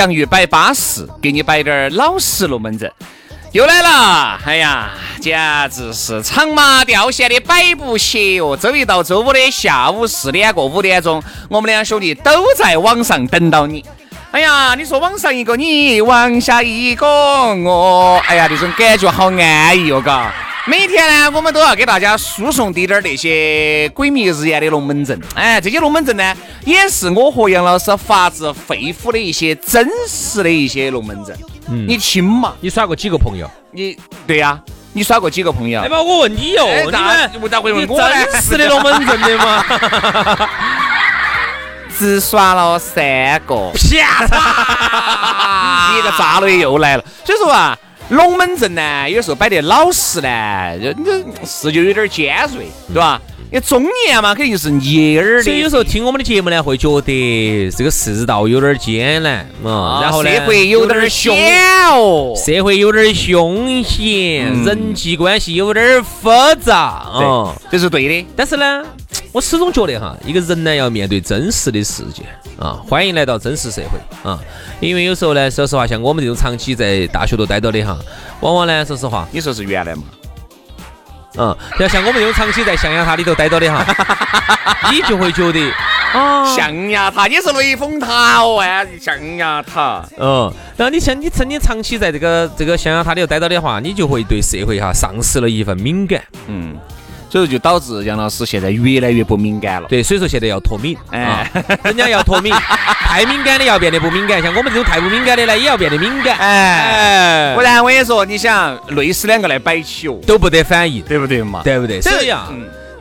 洋芋摆巴适，给你摆点儿老实龙门阵，又来了！哎呀，简直是长麻掉线的摆布鞋哟！周一到周五的下午四点过五点钟，我们两兄弟都在网上等到你。哎呀，你说网上一个你，网下一个我，哎呀，那种感觉好安逸哦，嘎。每天呢，我们都要给大家输送滴点儿那些鬼迷日眼的龙门阵。哎，这些龙门阵呢，也是我和杨老师发自肺腑的一些真实的一些龙门阵。嗯，你听嘛，你耍过几个朋友？你对呀，你耍过几个朋友？哎妈，我问你哟，你们咋会问我真实的龙门阵的吗？只耍了三个。骗子！你一个渣女又来了。所以说啊。龙门阵呢，有时候摆得老实呢，就是就有点尖锐，对吧？因为中年嘛，肯定是捏耳的。所以有时候听我们的节目呢，会觉得这个世道有点艰难啊，然后社会有点凶哦，社会有点凶险，人际关系有点复杂，嗯，这是对的。但是呢，我始终觉得哈，一个人呢要面对真实的世界。啊，欢迎来到真实社会啊！因为有时候呢，说实话，像我们这种长期在大学都待到的哈，往往呢，说实话，你说是原来嘛？嗯，要像我们这种长期在象牙塔里头待到的哈，你就会觉得啊，象牙塔，你是雷峰塔哦，哎，象牙塔。嗯，然后你像你曾经长期在这个这个象牙塔里头待到的话，你就会对社会哈丧失了一份敏感。嗯。所以就导致杨老师现在越来越不敏感了。对，所以说现在要脱敏，哎，人家要脱敏，太敏感的要变得不敏感，像我们这种太不敏感的呢，也要变得敏感，哎，不然我跟你说，你想累死两个来摆起哦，都不得反应，对不对嘛？对不对？所以啊。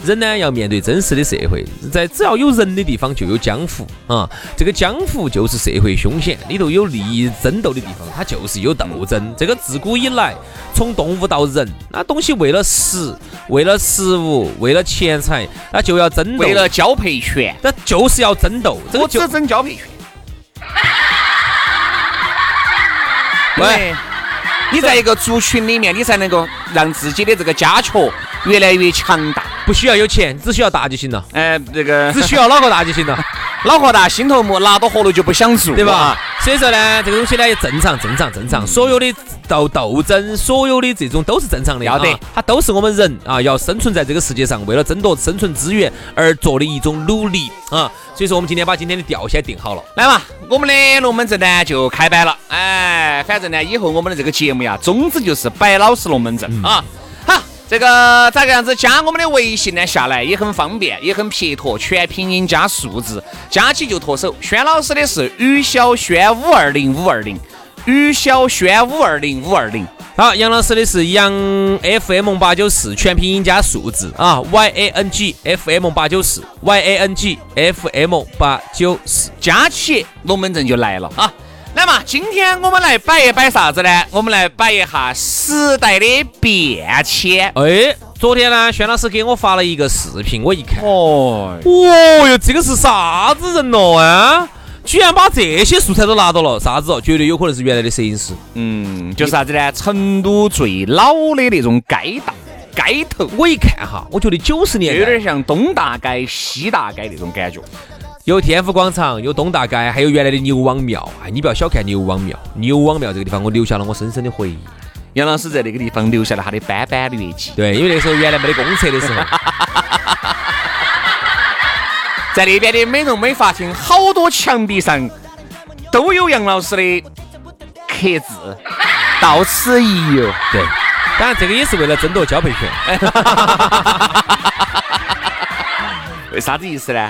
人呢要面对真实的社会，在只要有人的地方就有江湖啊，这个江湖就是社会凶险，里头有利益争斗的地方，它就是有斗争。这个自古以来，从动物到人，那东西为了食，为了食物，为了钱财，那就要争斗，为了交配权，那就是要争斗。我只争交配权。喂，你在一个族群里面，你才能够让自己的这个家雀越来越强大。不需要有钱，只需要大就行了。哎，这个只需要脑壳大就行了。脑壳大，心头木，拿到活路就不想做，对吧？所以说呢，这个东西呢也正常，正常，正常。所有的斗斗争，所有的这种都是正常的，要得。它都是我们人啊，要生存在这个世界上，为了争夺生存资源而做的一种努力啊。所以说，我们今天把今天的调先定好了，来嘛，我们的龙门阵呢就开摆了。哎，反正呢，以后我们的这个节目呀，宗旨就是摆老实龙门阵啊。这个咋个样子加我们的微信呢？下来也很方便，也很撇脱，全拼音加数字，加起就脱手。轩老师的是于小轩五二零五二零，于小轩五二零五二零。好，杨老师的是杨 FM 八九四，全拼音加数字啊，Y A N G F M 八九四，Y A N G F M 八九四，加起龙门阵就来了啊！来嘛，今天我们来摆一摆啥子呢？我们来摆一下时代的变迁。哎，昨天呢，轩老师给我发了一个视频，我一看，哦，哦哟，这个是啥子人咯啊？居然把这些素材都拿到了，啥子哦？绝对有可能是原来的摄影师。嗯，就是啥子呢？成都最老的那种街道街头，我一看哈，我觉得九十年有点像东大街、西大街那种感觉。有天府广场，有东大街，还有原来的牛王庙。哎，你不要小看牛王庙，牛王庙这个地方，我留下了我深深的回忆。杨老师在那个地方留下了他的斑斑劣迹。对，因为那时候原来没得公厕的时候，在那边的美容美发厅，好多墙壁上都有杨老师的刻字，到此一游。对，当然这个也是为了争夺交配权。为啥子意思呢？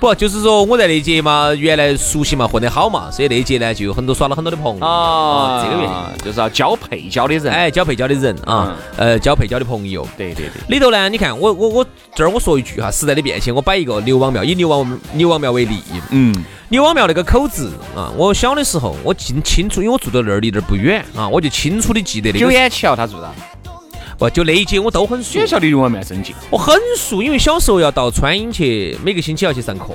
不，就是说我在那届嘛，原来熟悉嘛，混得好嘛，所以那届呢就有很多耍了很多的朋友。啊，这个原因就是要交配交的人，哎，交配交的人啊，呃，交配交的朋友，对对对。里头呢，你看我我我这儿我说一句哈，时代的变迁，我摆一个牛王庙，以牛王牛王庙为例，嗯，牛王庙那个口子啊，我小的时候我记清楚，因为我住到那儿离那儿不远啊，我就清楚的记得那个九眼桥他住的。不，就那一节我都很熟。学校离牛王庙真近，我很熟，因为小时候要到川音去，每个星期要去上课。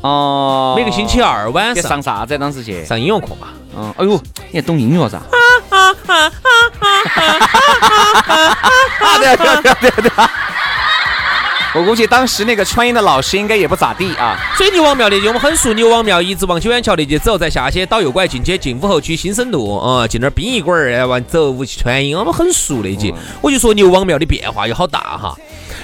哦。每个星期二晚上。上啥子？当时去上音乐课嘛。嗯。哎呦，你还懂音乐噻？对对对对对。我估计当时那个川音的老师应该也不咋地啊。所以牛王庙那节我们很熟，牛王庙一直往九眼桥那节走，再下去倒右拐进去，进武侯区新生路啊，进那儿殡仪馆儿，完走五去川音，我们很熟那节。我就说牛王庙的变化有好大哈。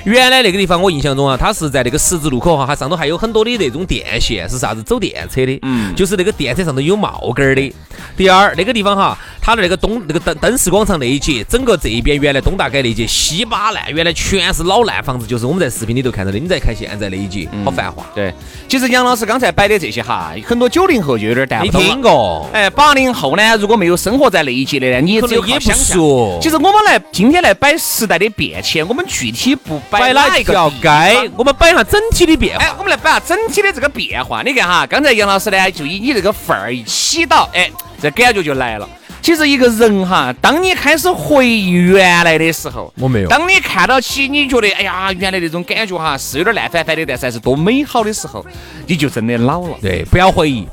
原来那个地方，我印象中啊，它是在那个十字路口哈，它上头还有很多的那种电线，是啥子走电车的，嗯，就是那个电车上头有帽杆儿的。第二，那个地方哈，它的那个东那个灯灯饰广场那一节，整个这一边原来东大街那一节稀巴烂，原来全是老烂房子，就是我们在视频里头看到的。你再看现在那一节，好繁华。对，其实杨老师刚才摆的这些哈，很多九零后就有点淡不懂没听过。哎，八零后呢，如果没有生活在那一节的呢，你也只有也不熟。其实我们来今天来摆时代的变迁，我们具体不摆哪一个。该，我们摆一下整体的变化。哎，我们来摆下整体的这个变化。你看哈，刚才杨老师呢，就以你这个范儿一起到，哎，这感觉就来了。其实一个人哈，当你开始回忆原来的时候，我没有。当你看到起，你觉得哎呀，原来那种感觉哈，是有点烂翻翻的，但是还是多美好的时候，你就真的老了。对，不要回忆。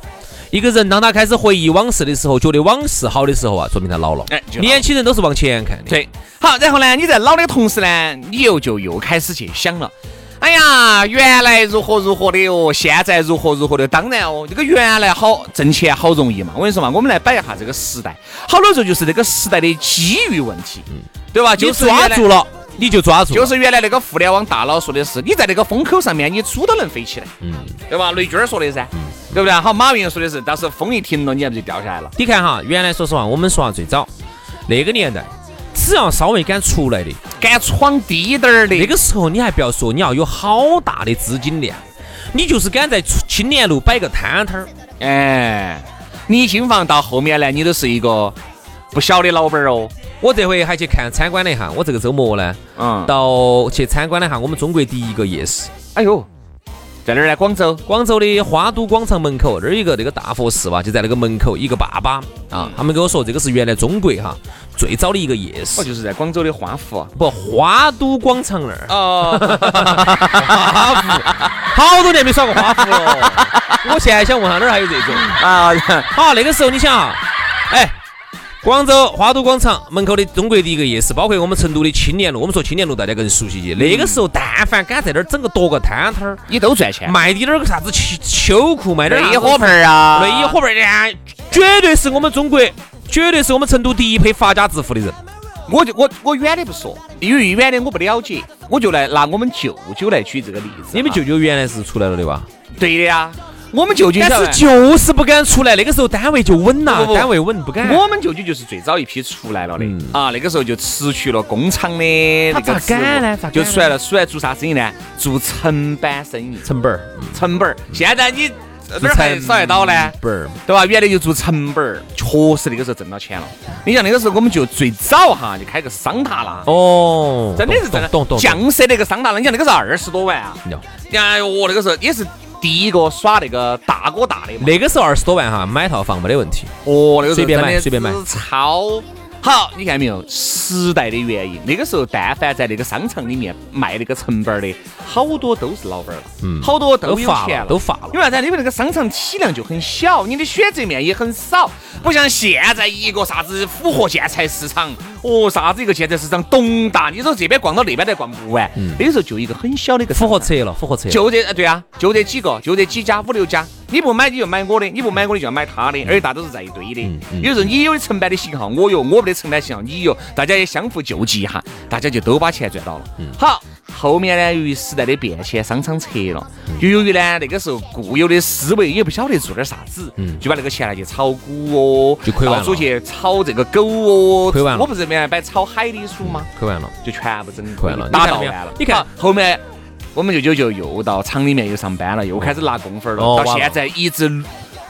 一个人当他开始回忆往事的时候，觉得往事好的时候啊，说明他老了。哎，年轻人都是往前看的。对。好，然后呢，你在老的同时呢，你又就又开始去想了。哎呀，原来如何如何的哦，现在如何如何的。当然哦，这个原来好挣钱好容易嘛。我跟你说嘛，我们来摆一下这个时代，好多时候就是这个时代的机遇问题，对吧？就抓住了，你就抓住。就是原来那个互联网大佬说的是，你在那个风口上面，你猪都能飞起来，嗯，对吧？雷军说的噻，对不对？好，马云说的是，到时候风一停了，你还不就掉下来了？你看哈，原来说实话，我们说下最早那个年代。只要稍微敢出来的，敢闯低点儿的，那个时候你还不要说，你要有好大的资金量，你就是敢在青年路摆个摊摊儿，哎，你新房到后面呢，你都是一个不小的老板哦。我这回还去看参观了一下，我这个周末呢，嗯，到去参观了一下我们中国第一个夜市。哎呦！在哪儿呢？广州，广州的花都广场门口，那儿一个那个大佛寺吧，就在那个门口。一个爸爸啊，他们跟我说，这个是原来中国哈最早的一个夜市。哦，就是在广州的花湖，不，花都广场那儿。哦，花湖，好多年没耍过花湖了。我现在想问下哪儿还有这种啊？好，那个时候你想啊，哎。广州花都广场门口的中国第一个夜市，包括我们成都的青年路。我们说青年路，大家更熟悉些。那个时候，但凡敢在那儿整个夺个摊摊儿，你都赚钱。卖点儿个啥子秋秋裤，卖点内衣火盆儿啊，内衣火盆儿，绝对是我们中国，绝对是我们成都第一批发家致富的人。我就我我远的不说，因为远的我不了解，我就来拿我们舅舅来举这个例子。你们舅舅原来是出来了的吧？对的呀。我们舅舅但是就是不敢出来，那个时候单位就稳了，单位稳不敢。我们舅舅就是最早一批出来了的啊，那个时候就辞去了工厂的那个敢呢？就出来了，出来做啥生意呢？做成板生意，成本儿，成本儿。现在你哪儿还少得到呢？本儿，对吧？原来就做成本儿，确实那个时候挣到钱了。你像那个时候我们就最早哈就开个桑塔纳，哦，真的是真的，懂懂。降色那个桑塔纳，你像那个时候二十多万啊。哎呦，我那个时候也是。第一个耍那个大哥大的嘛，那个时候二十多万哈，买套房没得问题。哦，那个随便买随便买，超好。你看没有？时代的原因，那个时候但凡在那个商场里面卖那个成本的，好多都是老板了，嗯，好多都有钱了，都发了。因为啥子？因为那个商场体量就很小，你的选择面也很少，不像现在一个啥子复合建材市场，哦，啥子一个建材市场东大，你说这边逛到那边都逛不完。那个时候就一个很小的一个复合车，了，复合车。就这，呃对啊，就这几个，就这几家，五六家。你不买你就买我的，你不买我的就要买他的，而且大都是在一堆的。有时候你有的承办的型号我有，我没得承办型号你有，大家也相互救济一下，大家就都把钱赚到了。好，后面呢，由于时代的变迁，商场撤了，又由于呢那个时候固有的思维也不晓得做点啥子，就把那个钱拿去炒股哦，就亏完了。到处去炒这个狗哦，亏完了。我不是原来摆炒海里鼠吗？亏完了，就全部整亏完了。打你看到没有到完了。你看。后面我们舅舅就又到厂里面又上班了，又开始拿工分了，到现在一直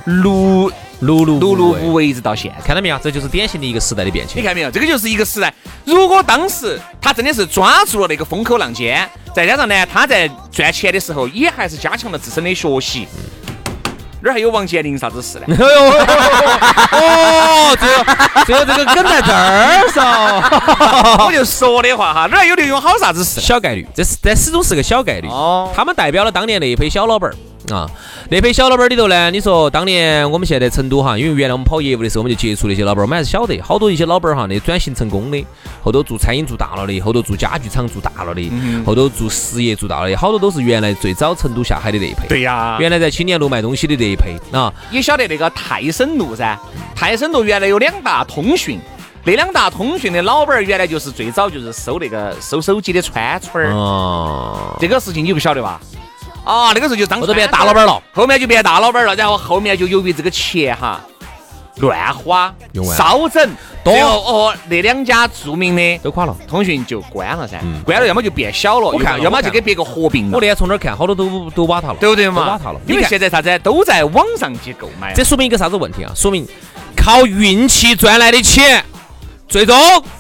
碌碌碌碌碌无为。一直到现。看到没有？这就是典型的一个时代的变迁。你看没有？这个就是一个时代。如果当时他真的是抓住了那个风口浪尖，再加上呢，他在赚钱的时候也还是加强了自身的学习。哪儿还有王健林啥子事呢？哦，最后最后这个梗在这儿噻，我就说的话哈，哪儿有刘永好啥子事？小概率，这是但始终是个小概率。哦他们代表了当年那一批小老板儿啊，那批小老板儿里头呢，你说当年我们现在成都哈，因为原来我们跑业务的时候，我们就接触那些老板儿，我们还是晓得好多一些老板儿哈，那转型成功的，后头做餐饮做大了的，后头做家具厂做大了的，后头做实业做大了的，好多都是原来最早成都下海的那一批。对呀。原来在青年路卖东西的那一批啊，你晓得那个泰森路噻，泰森路原来有两大通讯，那两大通讯的老板儿原来就是最早就是收那个收手机的川村儿，哦，这个事情你不晓得吧？啊，那个时候就当后头变大老板儿了，后面就变大老板儿了，然后后面就由于这个钱哈乱花烧整，多最后哦那两家著名的都垮了。通讯就关了噻，嗯关了要么就变小了，我看要么就给别个合并了我。那天从那儿看，好多都都瓦塌了，对不对嘛？都瓦塌了。因为你看现在啥子都在网上去购买。这说明一个啥子问题啊？说明靠运气赚来的钱，最终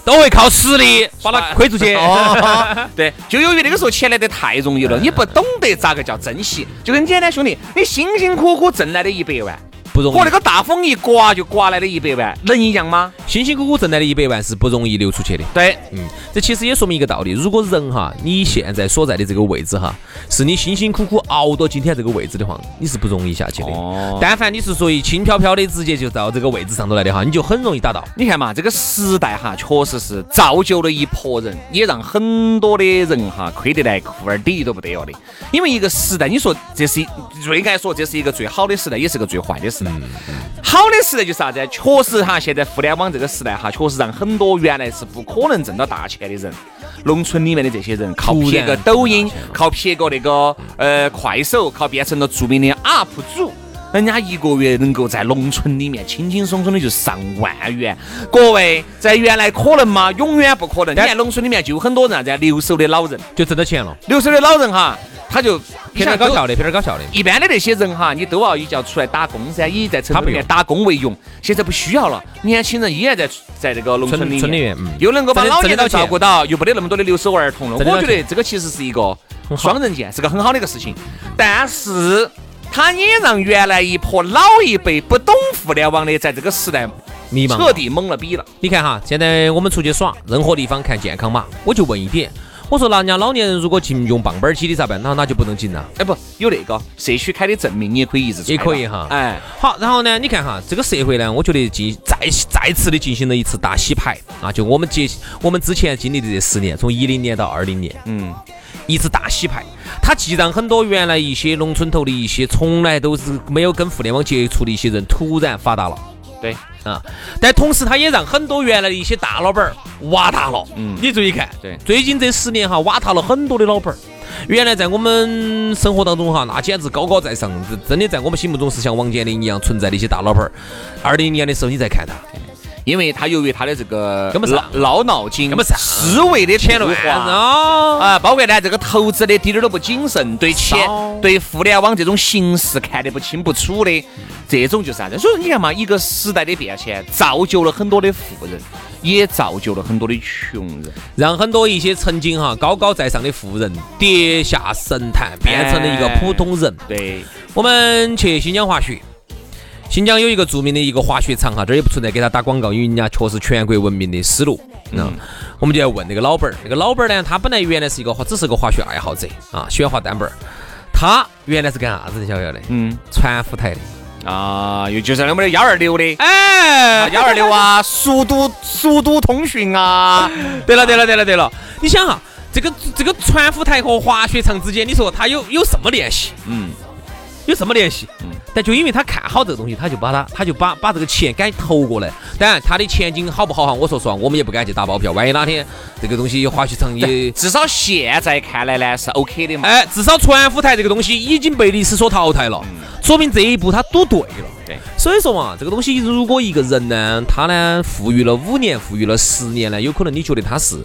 都会靠实力把它亏出去。哦，对，就由于那个时候钱来得太容易了，你不懂得咋个叫珍惜，就很简单，兄弟，你辛辛苦苦挣来的一百万，不容易和那个大风一刮就刮来的一百万，能一样吗？辛辛苦苦挣来的一百万是不容易流出去的。对，嗯，这其实也说明一个道理：如果人哈，你现在所在的这个位置哈，是你辛辛苦苦熬到今天这个位置的话，你是不容易下去的。哦但凡你是属于轻飘飘的，直接就到这个位置上头来的哈，你就很容易达到。你看嘛，这个时代哈，确实是造就了一拨人，也让很多的人哈亏得来裤儿底都不得了的。因为一个时代，你说这是一最该说这是一个最好的时代，也是个最坏的时代。好的时代就是啥子？确实哈，现在互联网这个时代哈，确实让很多原来是不可能挣到大钱的人，农村里面的这些人，靠突然撇个抖音靠撇个那个呃快手，靠变成了著名的 UP 主。人家一个月能够在农村里面轻轻松松的就上万元，各位在原来可能吗？永远不可能。你看农村里面就有很多人啥子啊留守的老人，就挣到钱了，留守的老人哈，他就偏点搞笑的，偏点搞笑的。一般的那些人哈，你都要一叫出来打工噻，以在城市里面打工为荣。现在不需要了，年轻人依然在在这个农村里面，村里面嗯又能够把老年人照顾到，又没得那么多的留守儿童了。我觉得这个其实是一个双刃剑，是个很好的一个事情。但是它也让原来一波老一辈不懂互联网的，在这个时代迷茫彻底懵了逼了。你看哈，现在我们出去耍，任何地方看健康码，我就问一点，我说那人家老年人如果进用棒棒儿机的咋办？那那就不能进了。哎，不，有那个社区开的证明，你也可以一直也可以哈哎，好，然后呢，你看哈，这个社会呢，我觉得进再再次的进行了一次大洗牌啊！就我们接我们之前经历的这十年，从一零年到二零年，嗯，一次大洗牌，它既让很多原来一些农村头的一些从来都是没有跟互联网接触的一些人突然发达了。对，啊，但同时它也让很多原来的一些大老板儿瓦塌了。嗯你注意看，对最近这十年哈，瓦塌了很多的老板儿。原来在我们生活当中哈，那简直高高在上，真真的在我们心目中是像王健林一样存在的一些大老板儿。二零年的时候，你再看他，因为他由于他的这个跟不上闹脑筋，思维的钱乱退化啊，啊，包括呢这个投资的一点儿都不谨慎，对钱、对互联网这种形式看得不清不楚的，这种就是啥子？所以说你看嘛，一个时代的变迁，造就了很多的富人，也造就了很多的穷人。让很多一些曾经哈高高在上的富人跌下神坛，变成了一个普通人。对，我们去新疆滑雪，新疆有一个著名的一个滑雪场哈，这儿也不存在给他打广告，因为人家确实全国闻名的丝路。嗯，我们就要问那个老板儿，那个老板儿呢，他本来原来是一个滑，只是个滑雪爱好者啊，喜欢滑单板儿。他原来是干啥子的？晓不晓得？嗯，传呼台的。啊，又就是那么的幺二六的，哎，幺二六啊，速度速度通讯啊，对了对了对了对了，你想哈，这个这个传呼台和滑雪场之间，你说它有有什么联系？嗯，有什么联系？嗯，但就因为他看好这个东西，他就把他他就把把这个钱敢投过来。当然，他的前景好不好哈？我说实话，我们也不敢去打包票。万一哪天这个东西滑雪场也，至少现在看来呢是 OK 的嘛。哎，至少传呼台这个东西已经被历史所淘汰了，说明这一步他赌对了。对，所以说嘛，这个东西如果一个人呢，他呢富裕了五年，富裕了十年呢，有可能你觉得他是，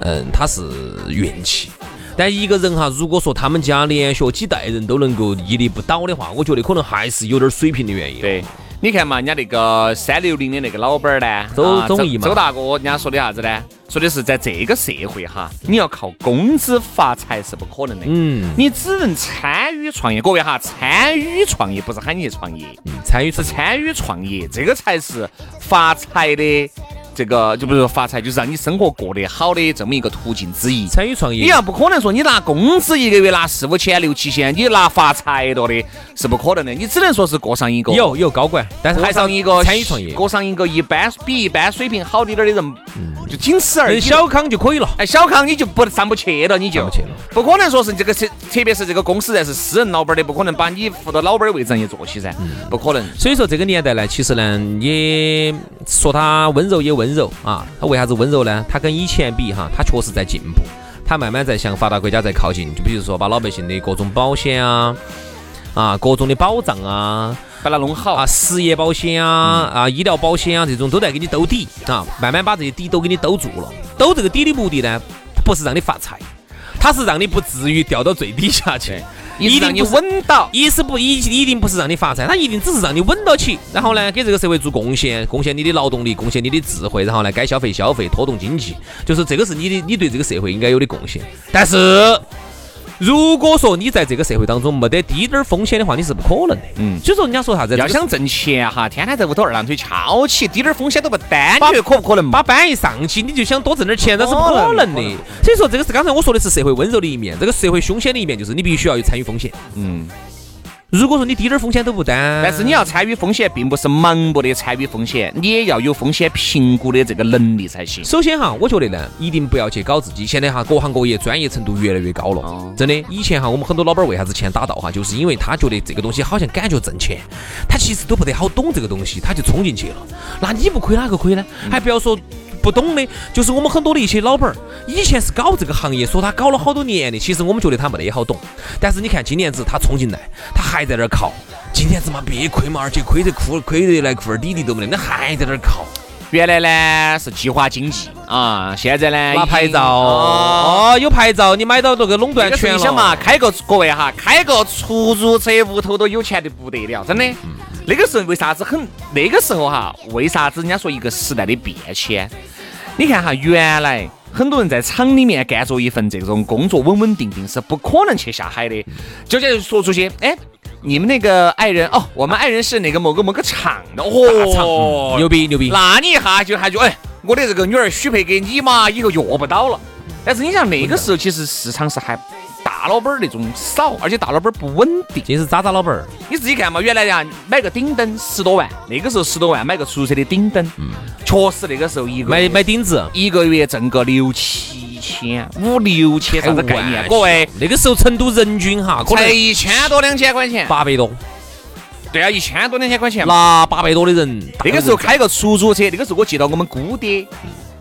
嗯，他是运气。但一个人哈，如果说他们家连续几代人都能够屹立不倒的话，我觉得可能还是有点水平的原因。对，你看嘛，人家那个三六零的那个老板呢，周周毅嘛，周大哥，人家说的啥子呢？说的是在这个社会哈，你要靠工资发财是不可能的。嗯，你只能参与创业。各位哈，参与创业不是喊你去创业，参与是参与创业，这个才是发财的。这个就不是说发财，就是让你生活过得好的这么一个途径之一。参与创业，你要不可能说你拿工资一个月拿四五千、六七千，你拿发财了的，是不可能的。你只能说是过上一个有有高管，但是还上一个参与创业，过上一个一般比一般水平好一点的人，就仅此而已。小康就可以了。哎，小康你就不上不去了，你就不去了。不可能说是这个特特别是这个公司在是私人老板的，不可能把你扶到老板的位置上去坐起噻，不可能。所以说这个年代呢，其实呢，也说他温柔也温柔啊。为啥子温柔呢？他跟以前比哈，他确实在进步，他慢慢在向发达国家在靠近。就比如说把老百姓的各种保险啊，啊各种的保障啊，把它弄好啊，失业保险啊，啊医疗保险啊，这种都在给你兜底啊，慢慢把这些底都给你兜住了。兜这个底的目的呢，不是让你发财，它是让你不至于掉到最底下去。一定让你稳到，一是不一一定不是让你发财，他一定只是让你稳到起，然后呢，给这个社会做贡献，贡献你的劳动力，贡献你的智慧，然后呢，该消费消费，拖动经济，就是这个是你的，你对这个社会应该有的贡献，但是。如果说你在这个社会当中没得低点儿风险的话，你是不可能的。嗯，所以说人家说啥子？要想挣钱哈，天天在屋头二郎腿翘起，低点儿风险都不担，你觉得可不可能？把班一上去，你就想多挣点钱，那是不可能的。所以说，这个是刚才我说的是社会温柔的一面，这个社会凶险的一面就是你必须要有参与风险。嗯。如果说你滴点儿风险都不担，但是你要参与风险，并不是盲目的参与风险，你也要有风险评估的这个能力才行。首先哈，我觉得呢，一定不要去搞自己。现在哈，各行各业专业程度越来越高了，真的。以前哈，我们很多老板为啥子钱打到哈，就是因为他觉得这个东西好像感觉挣钱，他其实都不得好懂这个东西，他就冲进去了。那你不亏哪个亏呢？还不要说。不懂的，就是我们很多的一些老板儿，以前是搞这个行业，说他搞了好多年的，其实我们觉得他没得好懂。但是你看今年子他冲进来，他还在那儿靠。今年子嘛别亏嘛，而且亏得哭，亏得来裤儿底底都没得，那还在那儿靠。原来呢是计划经济啊，现在呢拿牌照哦，有牌照你买到这个垄断权了。你想嘛，开个各位哈，开个出租车，屋头都有钱的不得了，真的。那个时候为啥子很？那个时候哈，为啥子人家说一个时代的变迁？你看哈，原来很多人在厂里面干着一份这种工作，稳稳定定是不可能去下海的。就这说出去，哎，你们那个爱人哦，我们爱人是哪个某个某个厂的哦，牛逼牛逼。那你一下就还就哎，我的这个女儿许配给你嘛，以后约不到了。但是你想那个时候，其实市场是还。大老板儿那种少，而且大老板儿不稳定，这是渣渣老板儿。你自己看嘛，原来呀买个顶灯十多万，那个时候十多万买个出租车的顶灯，嗯，确实那个时候一个买买顶子，一个月挣个六七千，五六千啥子概念？各位，那个时候成都人均哈，可能一千多两千块钱，八百多。对啊，一千多两千块钱，那八百多的人，那个时候开个出租车，那个时候我记得我们姑爹。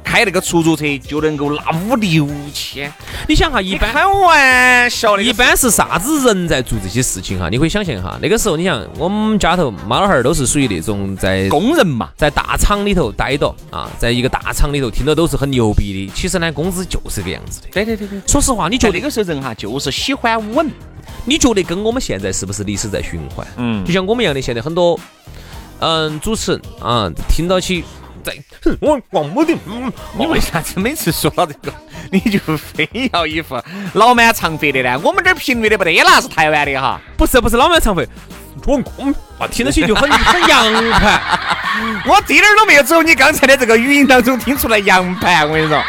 开那个出租车就能够拿五六千，你想哈，一般开玩笑的，一般是啥子人在做这些事情哈？你可以想象一下，那个时候你想，我们家头妈老汉儿都是属于那种在工人嘛，在大厂里头待着啊，在一个大厂里头听到都是很牛逼的。其实呢，工资就是这个样子的。对对对对，说实话，你觉得那个时候人哈就是喜欢稳？你觉得跟我们现在是不是历史在循环？嗯，就像我们一样的，现在很多嗯主持人啊，听到起。在，我王母的，你为啥子每次说到这个，你就非要一副老满长肥的呢？我们这儿频率的不得那是台湾的哈，不是不是老满长肥，我我听得起就很 很洋盘，我一点儿都没有走你刚才的这个语音当中听出来洋盘，我跟你说。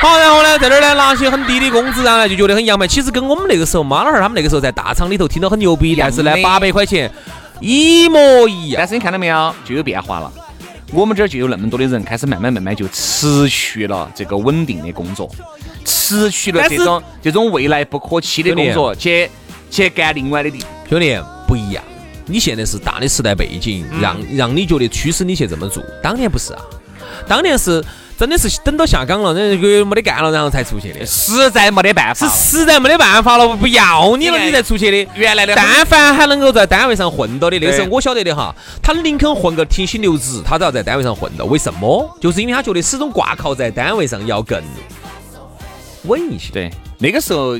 好，然后呢，在这儿呢拿些很低的工资，然后呢就觉得很洋盘。其实跟我们那个时候妈老汉儿他们那个时候在大厂里头听到很牛逼，但是呢八百块钱。一模一样。但是你看到没有，就有变化了。我们这儿就有那么多的人开始慢慢慢慢就辞去了这个稳定的工作，辞去了这种这种未来不可期的工作，去去干另外的地。兄弟不一样，你现在是大的时代背景，让让你觉得驱使你去这么做。当年不是啊，当年是。真的是等到下岗了，那个没得干了，然后才出去的，实在没得办法，是实在没得办法了，不要你了，你才出去的。原来的，但凡还能够在单位上混到的，那时候我晓得的哈，他宁肯混个停薪留职，他都要在单位上混到。为什么？就是因为他觉得始终挂靠在单位上要更稳一些。对，那个时候。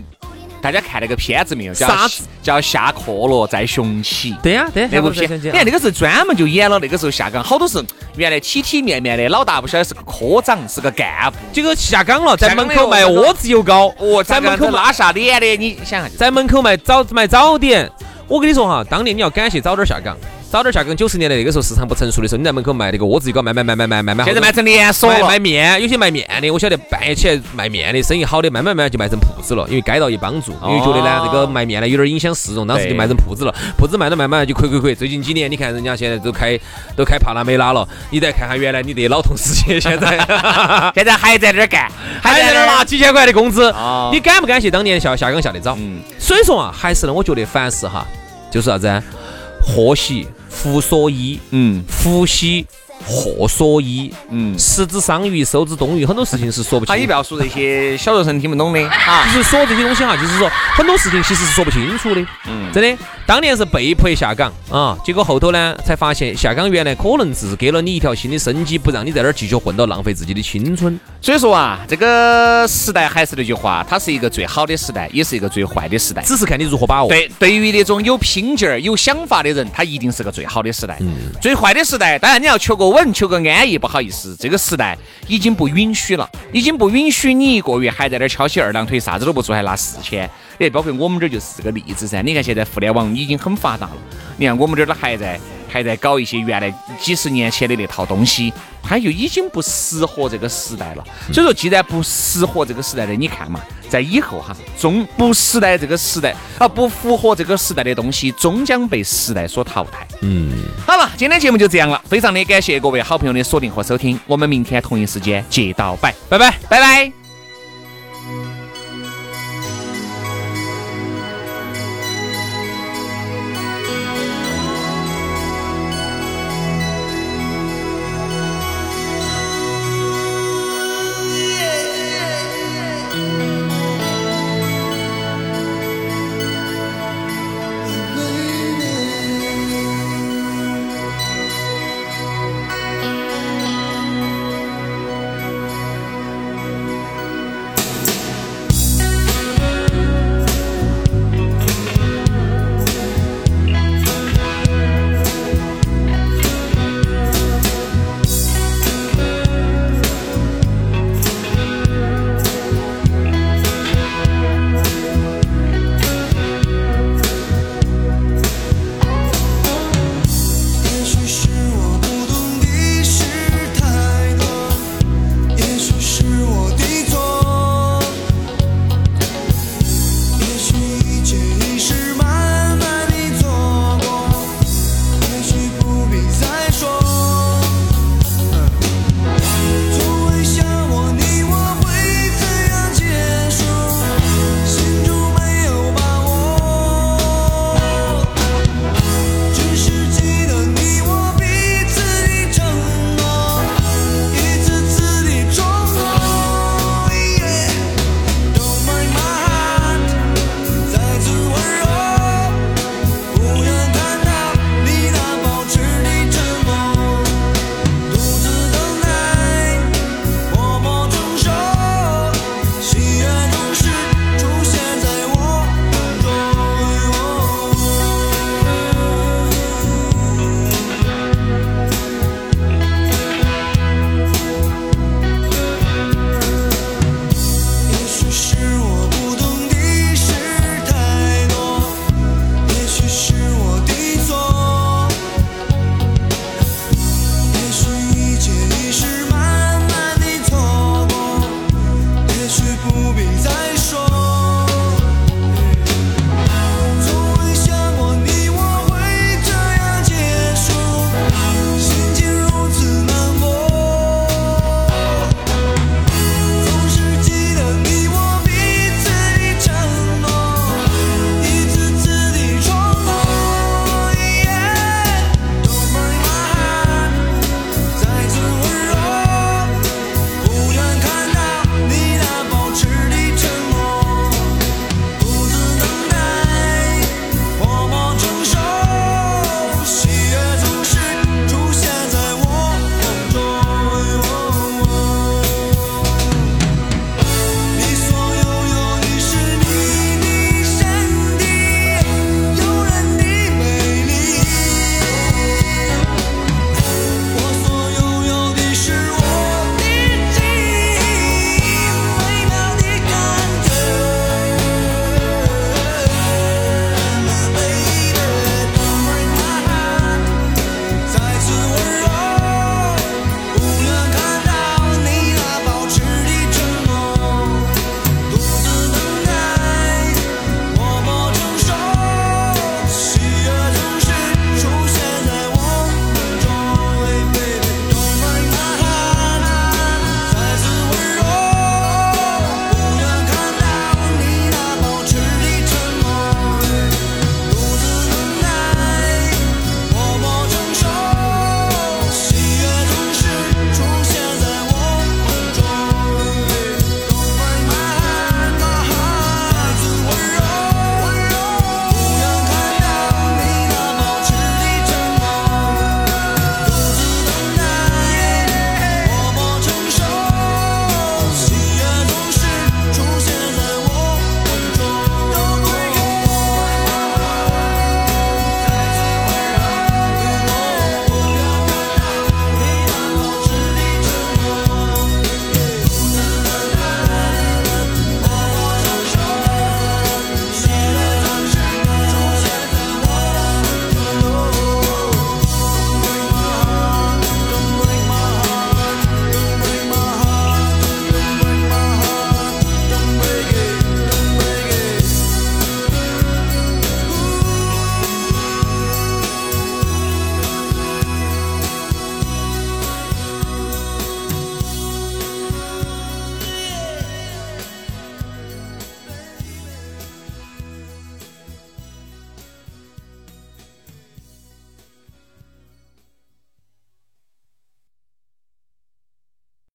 大家看那个片子没有？啥子叫下课了再雄起？对呀，对那部片。你看那个是专门就演了那个时候下岗，好多是原来体体面面的老大，不晓得是个科长，是个干部，结果下岗了，在门口卖窝子油糕。哦，在门口拉下脸的，你想下，在门口卖早卖早点。我跟你说哈，当年你要感谢早点下岗。早点下岗，九十年代那个时候市场不成熟的时候，你在门口卖那个窝子一个卖卖卖卖卖卖卖，现在卖成连锁了。卖面，有些卖面的，我晓得半夜起来卖面的生意好的，慢慢慢慢就卖成铺子了。因为街道一帮助，因为觉得呢这个卖面呢有点影响市容，当时就卖成铺子了。铺子卖到慢慢就亏亏亏。最近几年你看人家现在都开都开帕拉梅拉了，你再看看原来你的老同事现在现在还在那儿干，还在那儿拿几千块的工资。你感不感谢当年下下岗下得早？嗯。所以说啊，还是呢，我觉得凡事哈，就是啥子，祸兮。福所依，嗯，福喜祸所依，嗯，食之桑榆，收之东隅，很多事情是说不清。你不要说这些小学生听不懂的啊，就是说这些东西哈，就是说很多事情其实是说不清楚的，嗯，真的。当年是被迫下岗啊，结果后头呢才发现下岗原来可能只是给了你一条新的生机，不让你在那儿继续混到浪费自己的青春。所以说啊，这个时代还是那句话，它是一个最好的时代，也是一个最坏的时代，只是看你如何把握。对，对于那种有拼劲儿、有想法的人，他一定是个最好的时代。嗯。最坏的时代，当然你要求个稳、求个安逸，不好意思，这个时代已经不允许了，已经不允许你一个月还在那儿翘起二郎腿，啥子都不做，还拿四千。哎，包括我们这儿就是个例子噻。你看现在互联网已经很发达了，你看我们这儿都还在还在搞一些原来几十年前的那套东西，它就已经不适合这个时代了。所以说，既然不适合这个时代的，你看嘛，在以后哈，终不时代这个时代啊，不符合这个时代的东西，终将被时代所淘汰。嗯，好了，今天节目就这样了，非常的感谢各位好朋友的锁定和收听，我们明天同一时间接到拜，拜拜，拜拜。